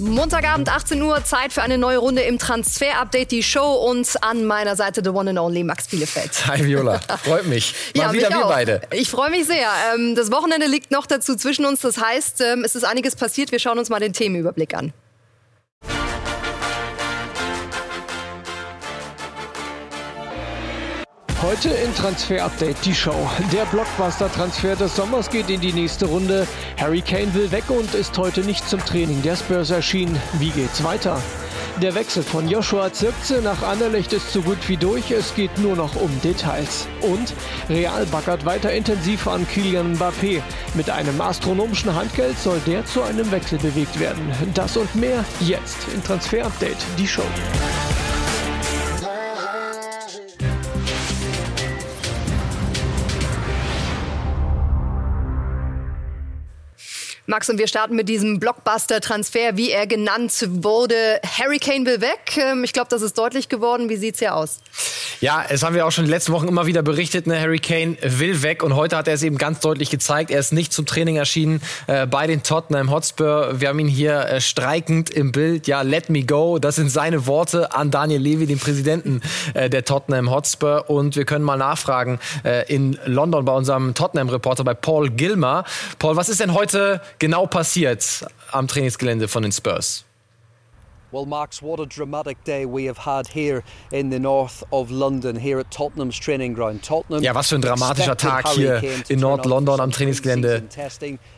Montagabend 18 Uhr, Zeit für eine neue Runde im Transfer-Update, die Show und an meiner Seite the one and only Max Bielefeld. Hi Viola, freut mich. Mal ja, wieder wir auch. beide. Ich freue mich sehr. Ähm, Das Wochenende liegt noch dazu zwischen uns, das heißt, ähm, es ist einiges passiert. Wir schauen uns mal den Themenüberblick an. Heute in Transfer Update die Show. Der Blockbuster-Transfer des Sommers geht in die nächste Runde. Harry Kane will weg und ist heute nicht zum Training der Spurs erschienen. Wie geht's weiter? Der Wechsel von Joshua Zirkze nach Anderlecht ist so gut wie durch. Es geht nur noch um Details. Und Real baggert weiter intensiv an Kylian Mbappé. Mit einem astronomischen Handgeld soll der zu einem Wechsel bewegt werden. Das und mehr jetzt in Transfer Update die Show. Max und wir starten mit diesem Blockbuster-Transfer, wie er genannt wurde. Harry Kane will weg. Ähm, Ich glaube, das ist deutlich geworden. Wie sieht's hier aus? Ja, es haben wir auch schon die letzten Wochen immer wieder berichtet. Ne? Harry Kane will weg und heute hat er es eben ganz deutlich gezeigt. Er ist nicht zum Training erschienen äh, bei den Tottenham Hotspur. Wir haben ihn hier äh, streikend im Bild. Ja, let me go. Das sind seine Worte an Daniel Levy, den Präsidenten äh, der Tottenham Hotspur. Und wir können mal nachfragen äh, in London bei unserem Tottenham-Reporter, bei Paul Gilmer. Paul, was ist denn heute genau passiert am Trainingsgelände von den Spurs? Well, Max, what a dramatic day we have had here in the north of London, here at Tottenham's training ground. Tottenham Ja, was für ein dramatischer Tag hier in Nord-London am Trainingsgelände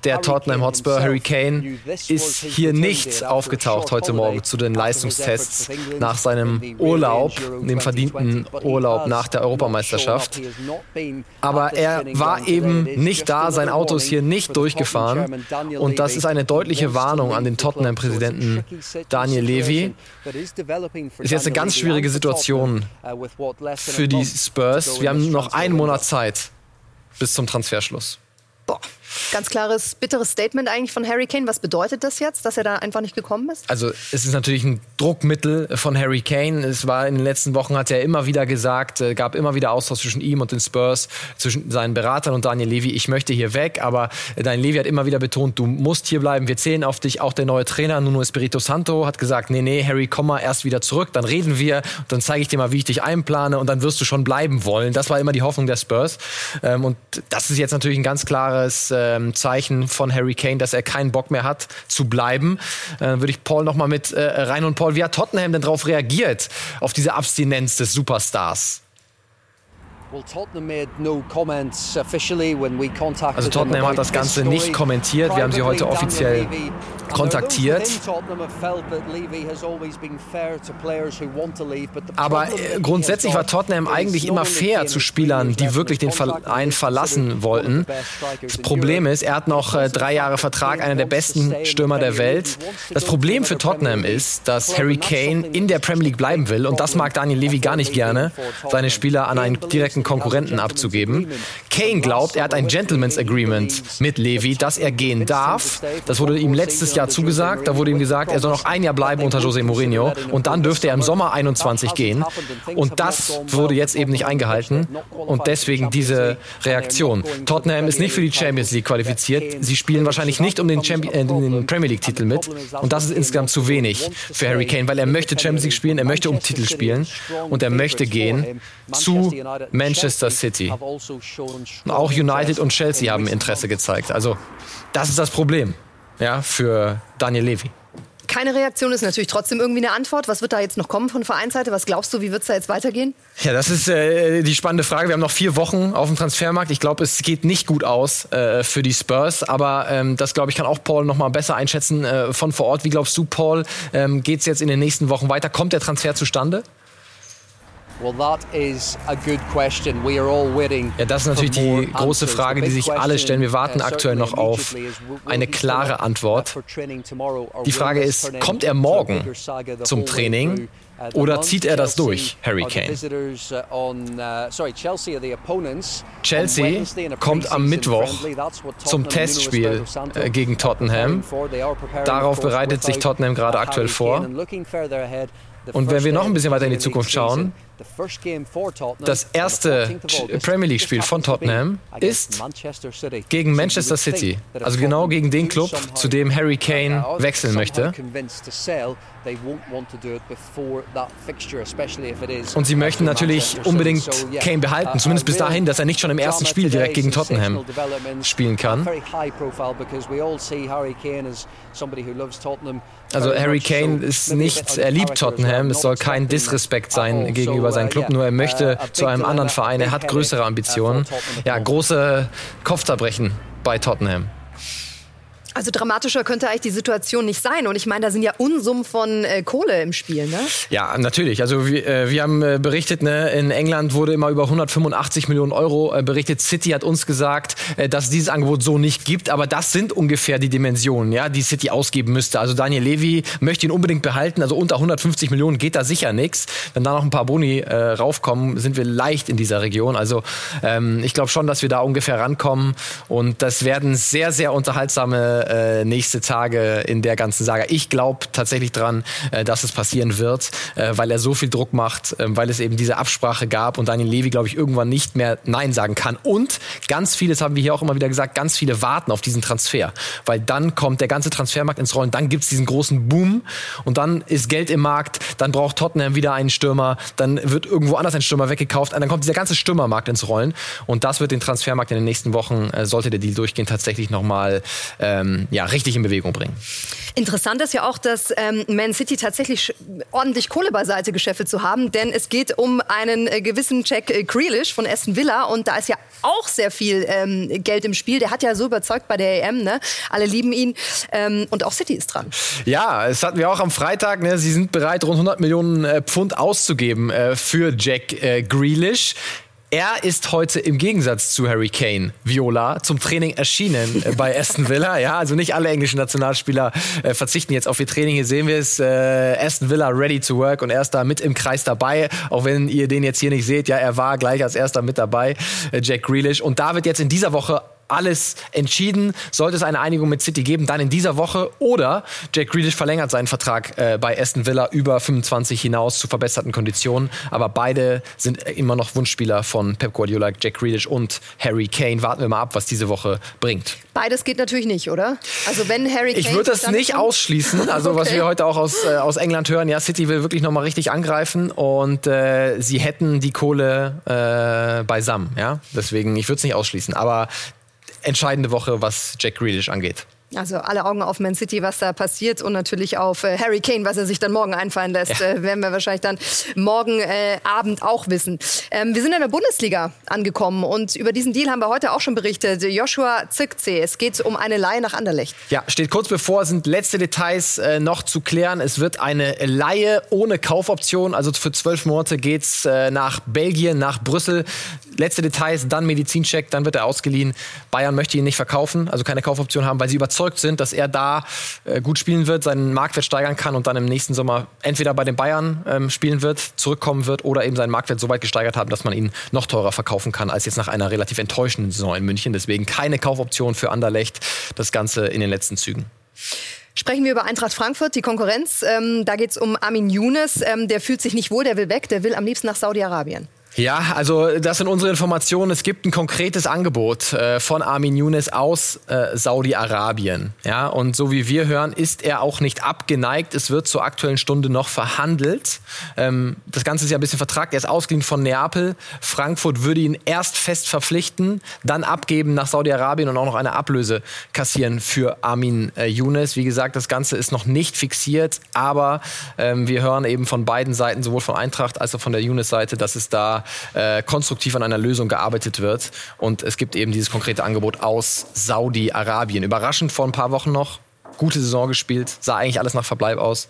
der Tottenham Hotspur. this ist hier nicht aufgetaucht heute Morgen zu den Leistungstests nach in seinem Urlaub, dem verdienten 2020, but he Urlaub nach der Europameisterschaft. Aber er war eben nicht da, sein Auto ist hier nicht durchgefahren. Und das ist eine deutliche Warnung an den Tottenham-Präsidenten Daniel Levy. For Ist jetzt eine ganz Levy schwierige Situation uh, für die Spurs. Wir haben noch einen. Monat Zeit bis zum Transferschluss. Boah, ganz klares, bitteres Statement eigentlich von Harry Kane. Was bedeutet das jetzt, dass er da einfach nicht gekommen ist? Also es ist natürlich ein Druckmittel von Harry Kane. Es war in den letzten Wochen hat er immer wieder gesagt, äh, gab immer wieder Austausch zwischen ihm und den Spurs, zwischen seinen Beratern und Daniel Levy. Ich möchte hier weg, aber äh, Daniel Levy hat immer wieder betont, du musst hier bleiben. Wir zählen auf dich. Auch der neue Trainer Nuno Espirito Santo hat gesagt, nee, nee, Harry, komm mal erst wieder zurück. Dann reden wir, dann zeige ich dir mal, wie ich dich einplane und dann wirst du schon bleiben wollen. Das war immer die Hoffnung der Spurs. Ähm, und das ist jetzt natürlich ein ganz klares ähm, Zeichen von Harry Kane, dass er keinen Bock mehr hat zu bleiben. Äh, würde ich Paul noch mal mit äh, rein und Paul, wie hat Tottenham denn darauf reagiert auf diese Abstinenz des Superstars? Also Tottenham hat das Ganze nicht kommentiert. Wir haben sie heute offiziell kontaktiert. Aber äh, grundsätzlich war Tottenham eigentlich immer fair zu Spielern, die wirklich den Verein verlassen wollten. Das Problem ist, er hat noch äh, drei Jahre Vertrag, einer der besten Stürmer der Welt. Das Problem für Tottenham ist, dass Harry Kane in der Premier League bleiben will und das mag Daniel Levy gar nicht gerne, seine Spieler an einen direkten Konkurrenten abzugeben. Kane glaubt, er hat ein Gentleman's Agreement mit Levy, dass er gehen darf. Das wurde ihm letztes Jahr zugesagt. Da wurde ihm gesagt, er soll noch ein Jahr bleiben unter Jose Mourinho und dann dürfte er im Sommer 21 gehen. Und das wurde jetzt eben nicht eingehalten und deswegen diese Reaktion. Tottenham ist nicht für die Champions League qualifiziert. Sie spielen wahrscheinlich nicht um den, Champion, äh, den Premier League Titel mit und das ist insgesamt zu wenig für Harry Kane, weil er möchte Champions League spielen, er möchte um Titel spielen und er möchte gehen zu Manchester City. Und auch United und Chelsea haben Interesse gezeigt. Also das ist das Problem ja, für Daniel Levy. Keine Reaktion ist natürlich trotzdem irgendwie eine Antwort. Was wird da jetzt noch kommen von Vereinsseite? Was glaubst du, wie wird es da jetzt weitergehen? Ja, das ist äh, die spannende Frage. Wir haben noch vier Wochen auf dem Transfermarkt. Ich glaube, es geht nicht gut aus äh, für die Spurs, aber ähm, das glaube ich kann auch Paul noch mal besser einschätzen äh, von vor Ort. Wie glaubst du, Paul, ähm, geht es jetzt in den nächsten Wochen weiter? Kommt der Transfer zustande? Ja, das ist natürlich die große. Frage, The die big sich alle stellen. Wir question, warten uh, aktuell noch auf eine klare Antwort. Die Frage ist, kommt er morgen zum Training uh, oder zieht er das durch, Harry Kane? uh, Chelsea kommt am Mittwoch zum Testspiel, gegen Tottenham. Darauf bereitet sich Tottenham gerade aktuell vor. Und wenn wir noch ein bisschen weiter in die Zukunft schauen, Das erste Premier League-Spiel von Tottenham ist gegen Manchester City. Also genau gegen den Club, zu dem Harry Kane wechseln möchte. Und sie möchten natürlich unbedingt Kane behalten, zumindest bis dahin, dass er nicht schon im ersten Spiel direkt gegen Tottenham spielen kann. Also Harry Kane ist nicht, er liebt Tottenham, es soll kein Disrespekt sein gegenüber seinem Club, nur er möchte zu einem anderen Verein, er hat größere Ambitionen. Ja, große Kopfzerbrechen bei Tottenham. Also dramatischer könnte eigentlich die Situation nicht sein. Und ich meine, da sind ja Unsummen von äh, Kohle im Spiel, ne? Ja, natürlich. Also wir, äh, wir haben äh, berichtet, ne, in England wurde immer über 185 Millionen Euro äh, berichtet. City hat uns gesagt, äh, dass es dieses Angebot so nicht gibt. Aber das sind ungefähr die Dimensionen, ja, die City ausgeben müsste. Also Daniel Levy möchte ihn unbedingt behalten. Also unter 150 Millionen geht da sicher nichts. Wenn da noch ein paar Boni äh, raufkommen, sind wir leicht in dieser Region. Also ähm, ich glaube schon, dass wir da ungefähr rankommen. Und das werden sehr, sehr unterhaltsame äh, nächste Tage in der ganzen Saga. Ich glaube tatsächlich dran, äh, dass es passieren wird, äh, weil er so viel Druck macht, äh, weil es eben diese Absprache gab und Daniel Levy, glaube ich, irgendwann nicht mehr Nein sagen kann. Und ganz viele, das haben wir hier auch immer wieder gesagt, ganz viele warten auf diesen Transfer, weil dann kommt der ganze Transfermarkt ins Rollen, dann gibt es diesen großen Boom und dann ist Geld im Markt, dann braucht Tottenham wieder einen Stürmer, dann wird irgendwo anders ein Stürmer weggekauft, dann kommt dieser ganze Stürmermarkt ins Rollen und das wird den Transfermarkt in den nächsten Wochen, äh, sollte der Deal durchgehen, tatsächlich nochmal ähm, ähm, ja, richtig in Bewegung bringen. Interessant ist ja auch, dass ähm, Man City tatsächlich ordentlich Kohle beiseite geschäffelt zu haben, denn es geht um einen äh, gewissen Jack äh, Grealish von Aston Villa und da ist ja auch sehr viel ähm, Geld im Spiel. Der hat ja so überzeugt bei der EM, ne? Alle lieben ihn ähm, und auch City ist dran. Ja, es hatten wir auch am Freitag. Ne? Sie sind bereit, rund 100 Millionen äh, Pfund auszugeben äh, für Jack äh, Grealish. Er ist heute im Gegensatz zu Harry Kane, Viola, zum Training erschienen äh, bei Aston Villa. Ja, also nicht alle englischen Nationalspieler äh, verzichten jetzt auf ihr Training. Hier sehen wir es, äh, Aston Villa ready to work und er ist da mit im Kreis dabei. Auch wenn ihr den jetzt hier nicht seht, ja, er war gleich als erster mit dabei, äh, Jack Grealish. Und da wird jetzt in dieser Woche alles entschieden. Sollte es eine Einigung mit City geben, dann in dieser Woche. Oder Jack Grealish verlängert seinen Vertrag äh, bei Aston Villa über 25 hinaus zu verbesserten Konditionen. Aber beide sind immer noch Wunschspieler von Pep Guardiola, Jack Grealish und Harry Kane. Warten wir mal ab, was diese Woche bringt. Beides geht natürlich nicht, oder? Also wenn Harry Kane Ich würde das nicht ausschließen. Also okay. was wir heute auch aus, äh, aus England hören, ja, City will wirklich noch mal richtig angreifen und äh, sie hätten die Kohle äh, beisammen. Ja, deswegen ich würde es nicht ausschließen. Aber entscheidende Woche, was Jack Grealish angeht. Also alle Augen auf Man City, was da passiert und natürlich auf äh, Harry Kane, was er sich dann morgen einfallen lässt, ja. äh, werden wir wahrscheinlich dann morgen äh, Abend auch wissen. Ähm, wir sind in der Bundesliga angekommen und über diesen Deal haben wir heute auch schon berichtet. Joshua Zirkzee, es geht um eine Leihe nach Anderlecht. Ja, steht kurz bevor, sind letzte Details äh, noch zu klären. Es wird eine Leihe ohne Kaufoption, also für zwölf Monate geht's äh, nach Belgien, nach Brüssel. Letzte Details, dann Medizincheck, dann wird er ausgeliehen. Bayern möchte ihn nicht verkaufen, also keine Kaufoption haben, weil sie überzeugt überzeugt sind, dass er da äh, gut spielen wird, seinen Marktwert steigern kann und dann im nächsten Sommer entweder bei den Bayern ähm, spielen wird, zurückkommen wird oder eben seinen Marktwert so weit gesteigert haben, dass man ihn noch teurer verkaufen kann als jetzt nach einer relativ enttäuschenden Saison in München. Deswegen keine Kaufoption für Anderlecht. Das Ganze in den letzten Zügen. Sprechen wir über Eintracht Frankfurt, die Konkurrenz. Ähm, da geht es um Armin Younes. Ähm, der fühlt sich nicht wohl, der will weg, der will am liebsten nach Saudi-Arabien. Ja, also das sind unsere Informationen. Es gibt ein konkretes Angebot äh, von Armin Younes aus äh, Saudi-Arabien. Ja, und so wie wir hören, ist er auch nicht abgeneigt. Es wird zur aktuellen Stunde noch verhandelt. Ähm, das Ganze ist ja ein bisschen vertragt. Er ist ausgeliehen von Neapel. Frankfurt würde ihn erst fest verpflichten, dann abgeben nach Saudi-Arabien und auch noch eine Ablöse kassieren für Armin äh, Younes. Wie gesagt, das Ganze ist noch nicht fixiert, aber ähm, wir hören eben von beiden Seiten, sowohl von Eintracht als auch von der Younes-Seite, dass es da äh, konstruktiv an einer Lösung gearbeitet wird. Und es gibt eben dieses konkrete Angebot aus Saudi-Arabien. Überraschend vor ein paar Wochen noch. Gute Saison gespielt, sah eigentlich alles nach Verbleib aus.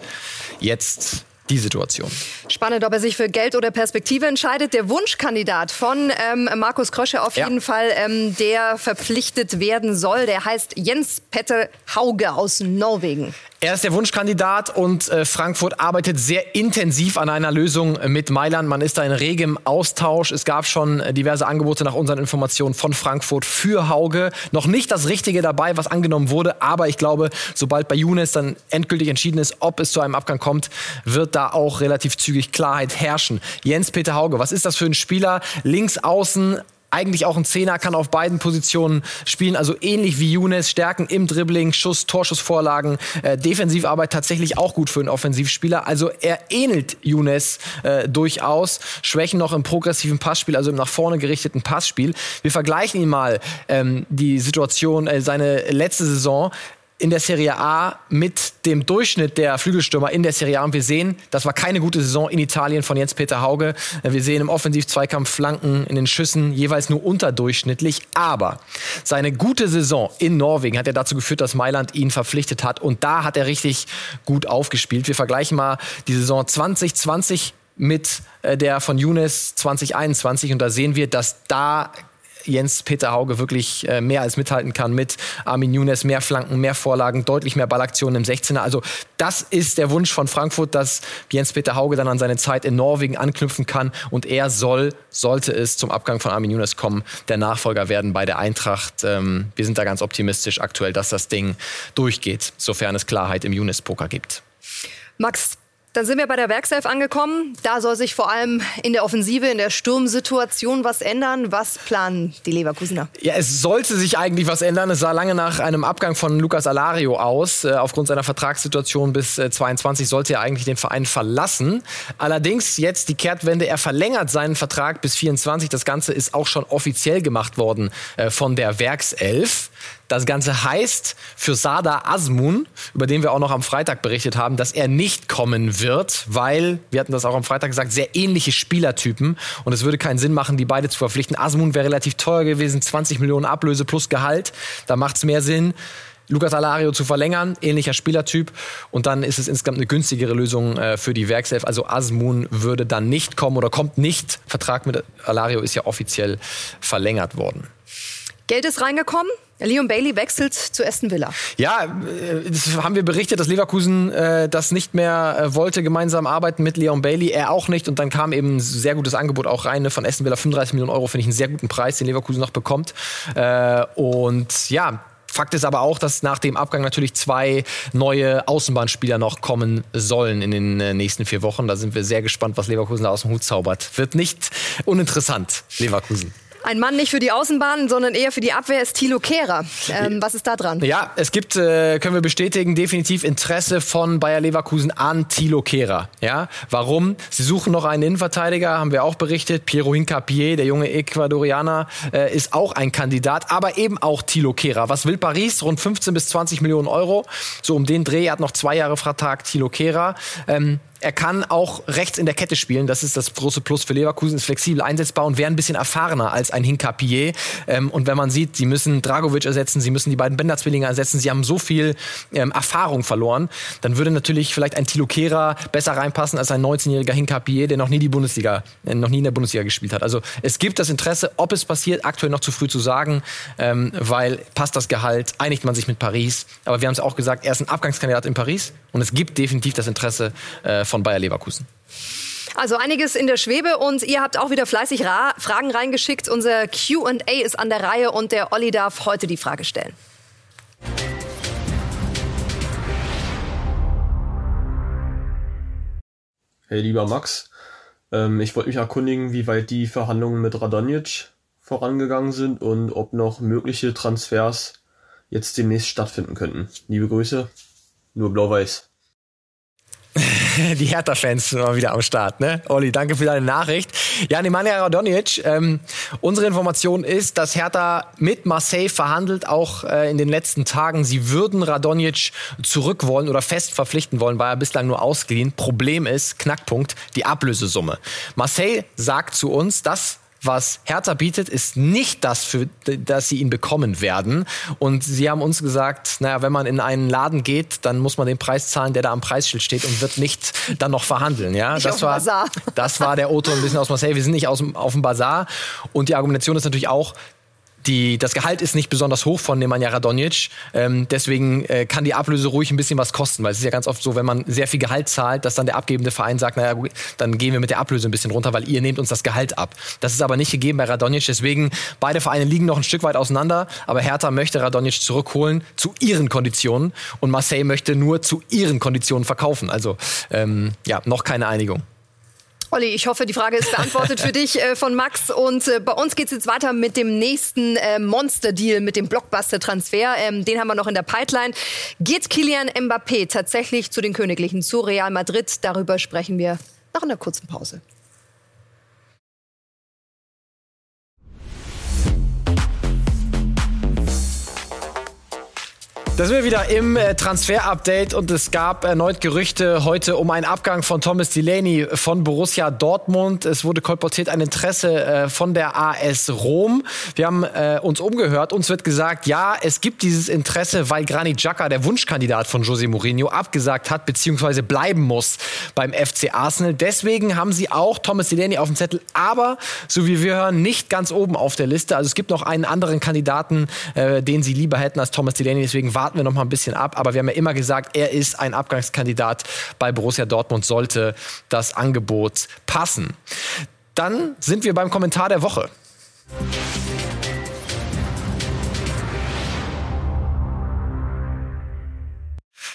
Jetzt die Situation. Spannend, ob er sich für Geld oder Perspektive entscheidet. Der Wunschkandidat von ähm, Markus Krösche auf ja. jeden Fall, ähm, der verpflichtet werden soll, der heißt Jens Petter Hauge aus Norwegen. Er ist der Wunschkandidat und äh, Frankfurt arbeitet sehr intensiv an einer Lösung mit Mailand. Man ist da in regem Austausch. Es gab schon äh, diverse Angebote nach unseren Informationen von Frankfurt für Hauge. Noch nicht das Richtige dabei, was angenommen wurde, aber ich glaube, sobald bei Younes dann endgültig entschieden ist, ob es zu einem Abgang kommt, wird da auch relativ zügig Klarheit herrschen. Jens-Peter Hauge, was ist das für ein Spieler? Links außen, eigentlich auch ein Zehner, kann auf beiden Positionen spielen. Also ähnlich wie Younes, Stärken im Dribbling, Schuss, Torschussvorlagen, äh, Defensivarbeit tatsächlich auch gut für einen Offensivspieler. Also er ähnelt Younes äh, durchaus. Schwächen noch im progressiven Passspiel, also im nach vorne gerichteten Passspiel. Wir vergleichen ihn mal ähm, die Situation, äh, seine letzte Saison in der Serie A mit dem Durchschnitt der Flügelstürmer in der Serie A. Und wir sehen, das war keine gute Saison in Italien von Jens-Peter Hauge. Wir sehen im Offensiv-Zweikampf Flanken in den Schüssen jeweils nur unterdurchschnittlich. Aber seine gute Saison in Norwegen hat ja dazu geführt, dass Mailand ihn verpflichtet hat. Und da hat er richtig gut aufgespielt. Wir vergleichen mal die Saison 2020 mit äh, der von Younes 2021 und da sehen wir, dass da Jens-Peter Hauge wirklich äh, mehr als mithalten kann mit Armin Younes, mehr Flanken, mehr Vorlagen, deutlich mehr Ballaktionen im 16er. Also das ist der Wunsch von Frankfurt, dass Jens-Peter Hauge dann an seine Zeit in Norwegen anknüpfen kann und er soll, sollte es zum Abgang von Armin Younes kommen, der Nachfolger werden bei der Eintracht. Ähm, wir sind da ganz optimistisch aktuell, dass das Ding durchgeht, sofern es Klarheit im Younes-Poker gibt. Max, dann sind wir bei der Werkself angekommen. Da soll sich vor allem in der Offensive, in der Sturmsituation was ändern. Was planen die Leverkusener? Ja, es sollte sich eigentlich was ändern. Es sah lange nach einem Abgang von Lucas Alario aus. Äh, aufgrund seiner Vertragssituation bis äh, 22 sollte er eigentlich den Verein verlassen. Allerdings jetzt die Kehrtwende. Er verlängert seinen Vertrag bis 24. Das Ganze ist auch schon offiziell gemacht worden äh, von der Werkself. Das Ganze heißt für Sada Asmun, über den wir auch noch am Freitag berichtet haben, dass er nicht kommen wird, weil, wir hatten das auch am Freitag gesagt, sehr ähnliche Spielertypen und es würde keinen Sinn machen, die beide zu verpflichten. Asmun wäre relativ teuer gewesen, 20 Millionen Ablöse plus Gehalt. Da macht es mehr Sinn. Lukas Alario zu verlängern, ähnlicher Spielertyp. Und dann ist es insgesamt eine günstigere Lösung äh, für die Werkself. Also Asmun würde dann nicht kommen oder kommt nicht. Vertrag mit Alario ist ja offiziell verlängert worden. Geld ist reingekommen. Leon Bailey wechselt zu Aston Villa. Ja, äh, haben wir berichtet, dass Leverkusen äh, das nicht mehr äh, wollte, gemeinsam arbeiten mit Leon Bailey. Er auch nicht. Und dann kam eben ein sehr gutes Angebot auch rein ne, von Aston Villa. 35 Millionen Euro finde ich einen sehr guten Preis, den Leverkusen noch bekommt. Äh, und ja, Fakt ist aber auch, dass nach dem Abgang natürlich zwei neue Außenbahnspieler noch kommen sollen in den äh, nächsten vier Wochen. Da sind wir sehr gespannt, was Leverkusen da aus dem Hut zaubert. Wird nicht uninteressant, Leverkusen. Ein Mann nicht für die Außenbahn, sondern eher für die Abwehr ist Thilo Kehrer. Ähm, was ist da dran? Ja, es gibt, äh, können wir bestätigen, definitiv Interesse von Bayer Leverkusen an Thilo Kehrer. Ja, warum? Sie suchen noch einen Innenverteidiger, haben wir auch berichtet. Piero Hincapié, der junge Ecuadorianer, äh, ist auch ein Kandidat, aber eben auch Thilo Kehrer. Was will Paris? Rund 15 bis 20 Millionen Euro. So um den Dreh. Er hat noch zwei Jahre Vertrag, Thilo Kehrer. Ähm, er kann auch rechts in der Kette spielen. Das ist das große Plus für Leverkusen. Ist flexibel einsetzbar und wäre ein bisschen erfahrener als ein Hinkapier. Ähm, und wenn man sieht, sie müssen Dragovic ersetzen, sie müssen die beiden Bender-Zwillinge ersetzen, sie haben so viel ähm, Erfahrung verloren, dann würde natürlich vielleicht ein Tilo Kehrer besser reinpassen als ein 19-jähriger Hinkapier, der noch nie die Bundesliga, äh, noch nie in der Bundesliga gespielt hat. Also es gibt das Interesse, ob es passiert, aktuell noch zu früh zu sagen, ähm, weil passt das Gehalt, einigt man sich mit Paris. Aber wir haben es auch gesagt, er ist ein Abgangskandidat in Paris und es gibt definitiv das Interesse äh, von Bayer Leverkusen. Also einiges in der Schwebe und ihr habt auch wieder fleißig Ra Fragen reingeschickt. Unser QA ist an der Reihe und der Olli darf heute die Frage stellen. Hey lieber Max, ähm, ich wollte mich erkundigen, wie weit die Verhandlungen mit Radonjic vorangegangen sind und ob noch mögliche Transfers jetzt demnächst stattfinden könnten. Liebe Grüße, nur blau-weiß. die Hertha-Fans sind mal wieder am Start, ne? Olli, danke für deine Nachricht. Ja, Nemanja Radonjic, ähm, unsere Information ist, dass Hertha mit Marseille verhandelt, auch äh, in den letzten Tagen. Sie würden Radonjic zurück wollen oder fest verpflichten wollen, war er bislang nur ausgeliehen. Problem ist, Knackpunkt, die Ablösesumme. Marseille sagt zu uns, dass was Hertha bietet, ist nicht das, für das sie ihn bekommen werden. Und sie haben uns gesagt, naja, wenn man in einen Laden geht, dann muss man den Preis zahlen, der da am Preisschild steht und wird nicht dann noch verhandeln. Ja, nicht das war, Bazar. das war der Otto ein bisschen aus Marseille. Wir sind nicht aus, auf dem Bazar. Und die Argumentation ist natürlich auch, die, das Gehalt ist nicht besonders hoch von Nemanja Radonjic. Ähm, deswegen äh, kann die Ablöse ruhig ein bisschen was kosten, weil es ist ja ganz oft so, wenn man sehr viel Gehalt zahlt, dass dann der abgebende Verein sagt, naja, dann gehen wir mit der Ablöse ein bisschen runter, weil ihr nehmt uns das Gehalt ab. Das ist aber nicht gegeben bei Radonjic. Deswegen, beide Vereine liegen noch ein Stück weit auseinander, aber Hertha möchte Radonjic zurückholen zu ihren Konditionen und Marseille möchte nur zu ihren Konditionen verkaufen. Also ähm, ja, noch keine Einigung. Olli, ich hoffe, die Frage ist beantwortet für dich äh, von Max. Und äh, bei uns geht es jetzt weiter mit dem nächsten äh, Monster-Deal, mit dem Blockbuster-Transfer. Ähm, den haben wir noch in der Pipeline. Geht Kilian Mbappé tatsächlich zu den Königlichen, zu Real Madrid? Darüber sprechen wir nach einer kurzen Pause. Da sind wir wieder im äh, Transfer-Update und es gab erneut Gerüchte heute um einen Abgang von Thomas Delaney von Borussia Dortmund. Es wurde kolportiert ein Interesse äh, von der AS Rom. Wir haben äh, uns umgehört. Uns wird gesagt, ja, es gibt dieses Interesse, weil Granit Xhaka, der Wunschkandidat von José Mourinho, abgesagt hat bzw. bleiben muss beim FC Arsenal. Deswegen haben sie auch Thomas Delaney auf dem Zettel, aber so wie wir hören, nicht ganz oben auf der Liste. Also es gibt noch einen anderen Kandidaten, den sie lieber hätten als Thomas Delaney. Deswegen warten wir noch mal ein bisschen ab. Aber wir haben ja immer gesagt, er ist ein Abgangskandidat bei Borussia Dortmund, sollte das Angebot passen. Dann sind wir beim Kommentar der Woche.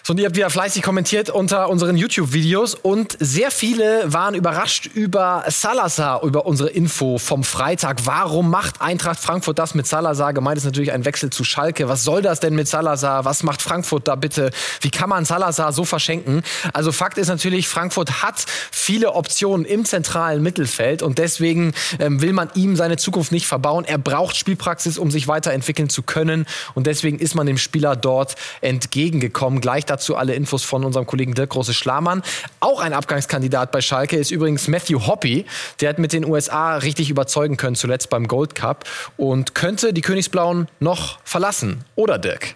So, und ihr habt wieder fleißig kommentiert unter unseren YouTube-Videos und sehr viele waren überrascht über Salazar, über unsere Info vom Freitag. Warum macht Eintracht Frankfurt das mit Salazar? Gemeint ist natürlich ein Wechsel zu Schalke. Was soll das denn mit Salazar? Was macht Frankfurt da bitte? Wie kann man Salazar so verschenken? Also Fakt ist natürlich, Frankfurt hat viele Optionen im zentralen Mittelfeld und deswegen ähm, will man ihm seine Zukunft nicht verbauen. Er braucht Spielpraxis, um sich weiterentwickeln zu können und deswegen ist man dem Spieler dort entgegengekommen. Gleich alle Infos von unserem Kollegen Dirk Große-Schlamann. Auch ein Abgangskandidat bei Schalke ist übrigens Matthew Hoppy. Der hat mit den USA richtig überzeugen können, zuletzt beim Gold Cup und könnte die Königsblauen noch verlassen. Oder Dirk?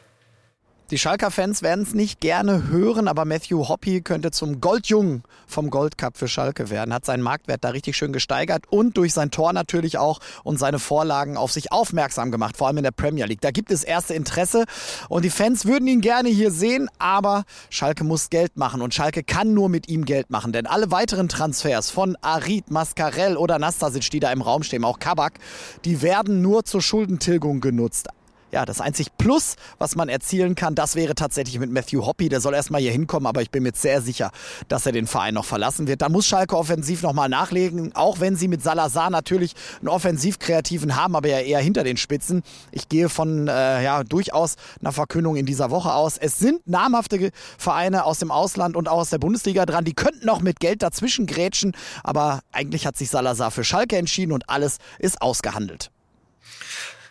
Die Schalker-Fans werden es nicht gerne hören, aber Matthew Hoppy könnte zum Goldjungen vom Gold Cup für Schalke werden. Hat seinen Marktwert da richtig schön gesteigert und durch sein Tor natürlich auch und seine Vorlagen auf sich aufmerksam gemacht, vor allem in der Premier League. Da gibt es erste Interesse und die Fans würden ihn gerne hier sehen, aber Schalke muss Geld machen und Schalke kann nur mit ihm Geld machen, denn alle weiteren Transfers von Arid, Mascarell oder Nastasic, die da im Raum stehen, auch Kabak, die werden nur zur Schuldentilgung genutzt ja, das einzig Plus, was man erzielen kann, das wäre tatsächlich mit Matthew Hoppy. Der soll erstmal hier hinkommen, aber ich bin mir sehr sicher, dass er den Verein noch verlassen wird. Da muss Schalke offensiv nochmal nachlegen, auch wenn sie mit Salazar natürlich einen Offensivkreativen haben, aber ja eher hinter den Spitzen. Ich gehe von äh, ja, durchaus einer Verkündung in dieser Woche aus. Es sind namhafte Vereine aus dem Ausland und auch aus der Bundesliga dran. Die könnten noch mit Geld dazwischen grätschen, aber eigentlich hat sich Salazar für Schalke entschieden und alles ist ausgehandelt.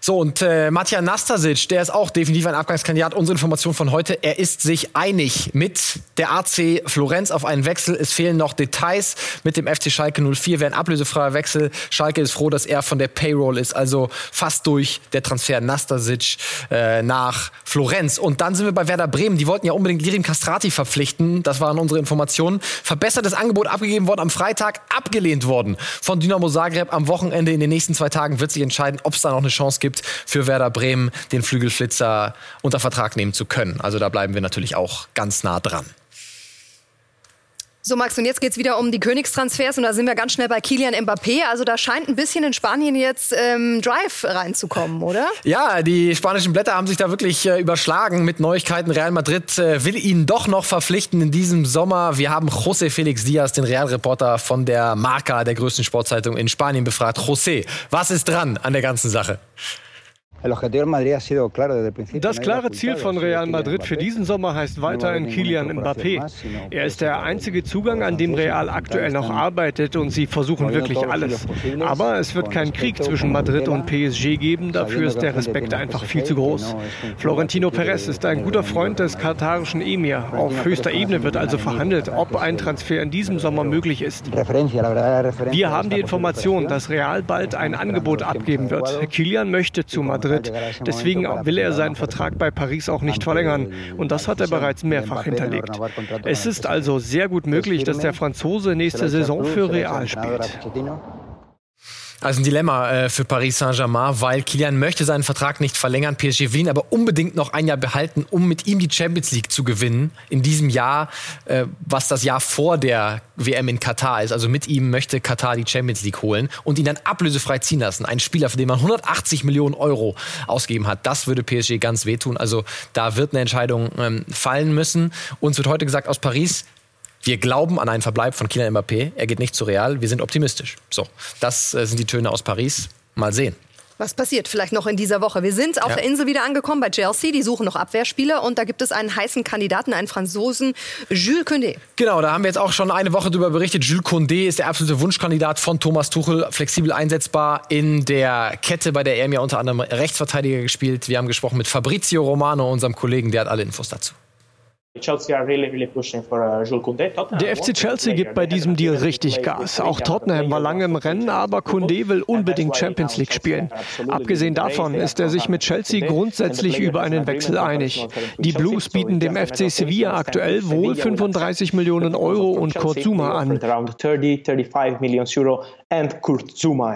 So, und äh, Matja Nastasic, der ist auch definitiv ein Abgangskandidat. Unsere Information von heute, er ist sich einig mit der AC Florenz auf einen Wechsel. Es fehlen noch Details mit dem FC Schalke 04. Wäre ein ablösefreier Wechsel. Schalke ist froh, dass er von der Payroll ist, also fast durch der Transfer Nastasic äh, nach Florenz. Und dann sind wir bei Werder Bremen. Die wollten ja unbedingt Lirim Castrati verpflichten. Das waren unsere Informationen. Verbessertes Angebot abgegeben worden am Freitag, abgelehnt worden von Dynamo Zagreb. Am Wochenende in den nächsten zwei Tagen wird sich entscheiden, ob es da noch eine Chance gibt gibt für Werder Bremen, den Flügelflitzer unter Vertrag nehmen zu können. Also da bleiben wir natürlich auch ganz nah dran. So, Max, und jetzt geht es wieder um die Königstransfers und da sind wir ganz schnell bei Kilian Mbappé. Also da scheint ein bisschen in Spanien jetzt ähm, Drive reinzukommen, oder? Ja, die spanischen Blätter haben sich da wirklich äh, überschlagen mit Neuigkeiten. Real Madrid äh, will ihn doch noch verpflichten in diesem Sommer. Wir haben José Felix Diaz, den Real-Reporter von der Marca, der größten Sportzeitung in Spanien, befragt. José, was ist dran an der ganzen Sache? Das klare Ziel von Real Madrid für diesen Sommer heißt weiterhin Kilian Mbappé. Er ist der einzige Zugang, an dem Real aktuell noch arbeitet und sie versuchen wirklich alles. Aber es wird keinen Krieg zwischen Madrid und PSG geben, dafür ist der Respekt einfach viel zu groß. Florentino Perez ist ein guter Freund des katarischen Emir. Auf höchster Ebene wird also verhandelt, ob ein Transfer in diesem Sommer möglich ist. Wir haben die Information, dass Real bald ein Angebot abgeben wird. Kilian möchte zu Madrid Madrid. Deswegen will er seinen Vertrag bei Paris auch nicht verlängern. Und das hat er bereits mehrfach hinterlegt. Es ist also sehr gut möglich, dass der Franzose nächste Saison für Real spielt. Also ein Dilemma äh, für Paris Saint-Germain, weil Kilian möchte seinen Vertrag nicht verlängern. PSG will ihn aber unbedingt noch ein Jahr behalten, um mit ihm die Champions League zu gewinnen. In diesem Jahr, äh, was das Jahr vor der WM in Katar ist. Also mit ihm möchte Katar die Champions League holen und ihn dann ablösefrei ziehen lassen. Ein Spieler, für den man 180 Millionen Euro ausgegeben hat. Das würde PSG ganz wehtun. Also da wird eine Entscheidung ähm, fallen müssen. Uns wird heute gesagt aus Paris, wir glauben an einen Verbleib von Kylian Mbappé. Er geht nicht zu Real. Wir sind optimistisch. So, das äh, sind die Töne aus Paris. Mal sehen. Was passiert vielleicht noch in dieser Woche? Wir sind auf ja. der Insel wieder angekommen bei Chelsea. Die suchen noch Abwehrspieler und da gibt es einen heißen Kandidaten, einen Franzosen, Jules Condé. Genau, da haben wir jetzt auch schon eine Woche darüber berichtet. Jules Condé ist der absolute Wunschkandidat von Thomas Tuchel, flexibel einsetzbar in der Kette, bei der er mir unter anderem Rechtsverteidiger gespielt. Wir haben gesprochen mit Fabrizio Romano, unserem Kollegen, der hat alle Infos dazu. Der FC Chelsea gibt bei diesem Deal richtig Gas. Auch Tottenham war lange im Rennen, aber Kunde will unbedingt Champions League spielen. Abgesehen davon ist er sich mit Chelsea grundsätzlich über einen Wechsel einig. Die Blues bieten dem FC Sevilla aktuell wohl 35 Millionen Euro und Kurt Zuma an.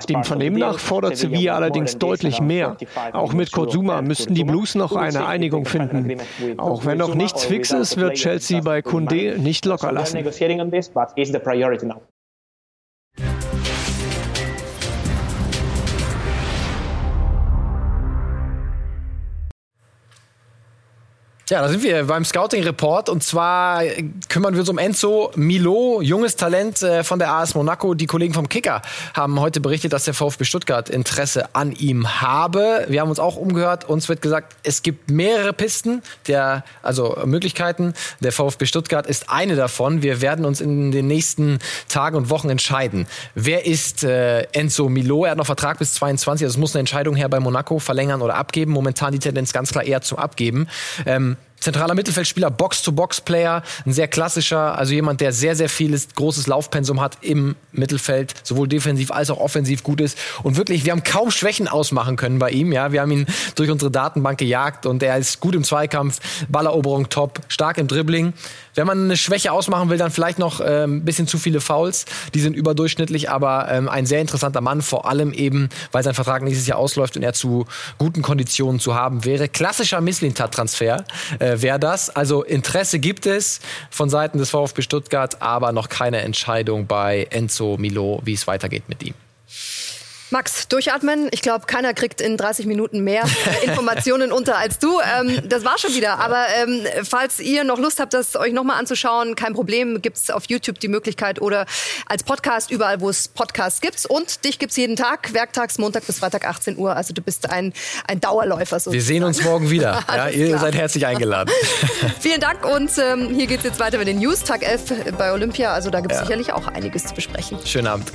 Dem Vernehmen nach fordert Sevilla allerdings deutlich mehr. Auch mit Kurt Zuma müssten die Blues noch eine Einigung finden. Auch wenn noch nichts fix ist, das wird Chelsea bei Kunde nicht locker lassen. Ja, da sind wir beim Scouting-Report und zwar kümmern wir uns um Enzo Milo, junges Talent äh, von der AS Monaco. Die Kollegen vom Kicker haben heute berichtet, dass der VfB Stuttgart Interesse an ihm habe. Wir haben uns auch umgehört. Uns wird gesagt, es gibt mehrere Pisten, der, also Möglichkeiten. Der VfB Stuttgart ist eine davon. Wir werden uns in den nächsten Tagen und Wochen entscheiden. Wer ist äh, Enzo Milo? Er hat noch Vertrag bis 22. Also es muss eine Entscheidung her bei Monaco verlängern oder abgeben. Momentan die Tendenz ganz klar eher zum Abgeben. Ähm, Zentraler Mittelfeldspieler, Box-to-Box-Player, ein sehr klassischer, also jemand, der sehr, sehr vieles großes Laufpensum hat im Mittelfeld, sowohl defensiv als auch offensiv gut ist. Und wirklich, wir haben kaum Schwächen ausmachen können bei ihm. Ja, wir haben ihn durch unsere Datenbank gejagt und er ist gut im Zweikampf, Balleroberung top, stark im Dribbling. Wenn man eine Schwäche ausmachen will, dann vielleicht noch äh, ein bisschen zu viele Fouls. Die sind überdurchschnittlich, aber ähm, ein sehr interessanter Mann, vor allem eben, weil sein Vertrag nächstes Jahr ausläuft und er zu guten Konditionen zu haben wäre. Klassischer Misslintat-Transfer äh, wäre das. Also Interesse gibt es von Seiten des VfB Stuttgart, aber noch keine Entscheidung bei Enzo Milo, wie es weitergeht mit ihm. Max, durchatmen. Ich glaube, keiner kriegt in 30 Minuten mehr Informationen unter als du. Ähm, das war schon wieder. Aber ähm, falls ihr noch Lust habt, das euch nochmal anzuschauen, kein Problem. Gibt es auf YouTube die Möglichkeit oder als Podcast überall, wo es Podcasts gibt. Und dich gibt es jeden Tag, werktags, Montag bis Freitag, 18 Uhr. Also du bist ein, ein Dauerläufer. Sozusagen. Wir sehen uns morgen wieder. ja, ihr klar. seid herzlich eingeladen. Vielen Dank. Und ähm, hier geht es jetzt weiter mit den News. Tag 11 bei Olympia. Also da gibt es ja. sicherlich auch einiges zu besprechen. Schönen Abend.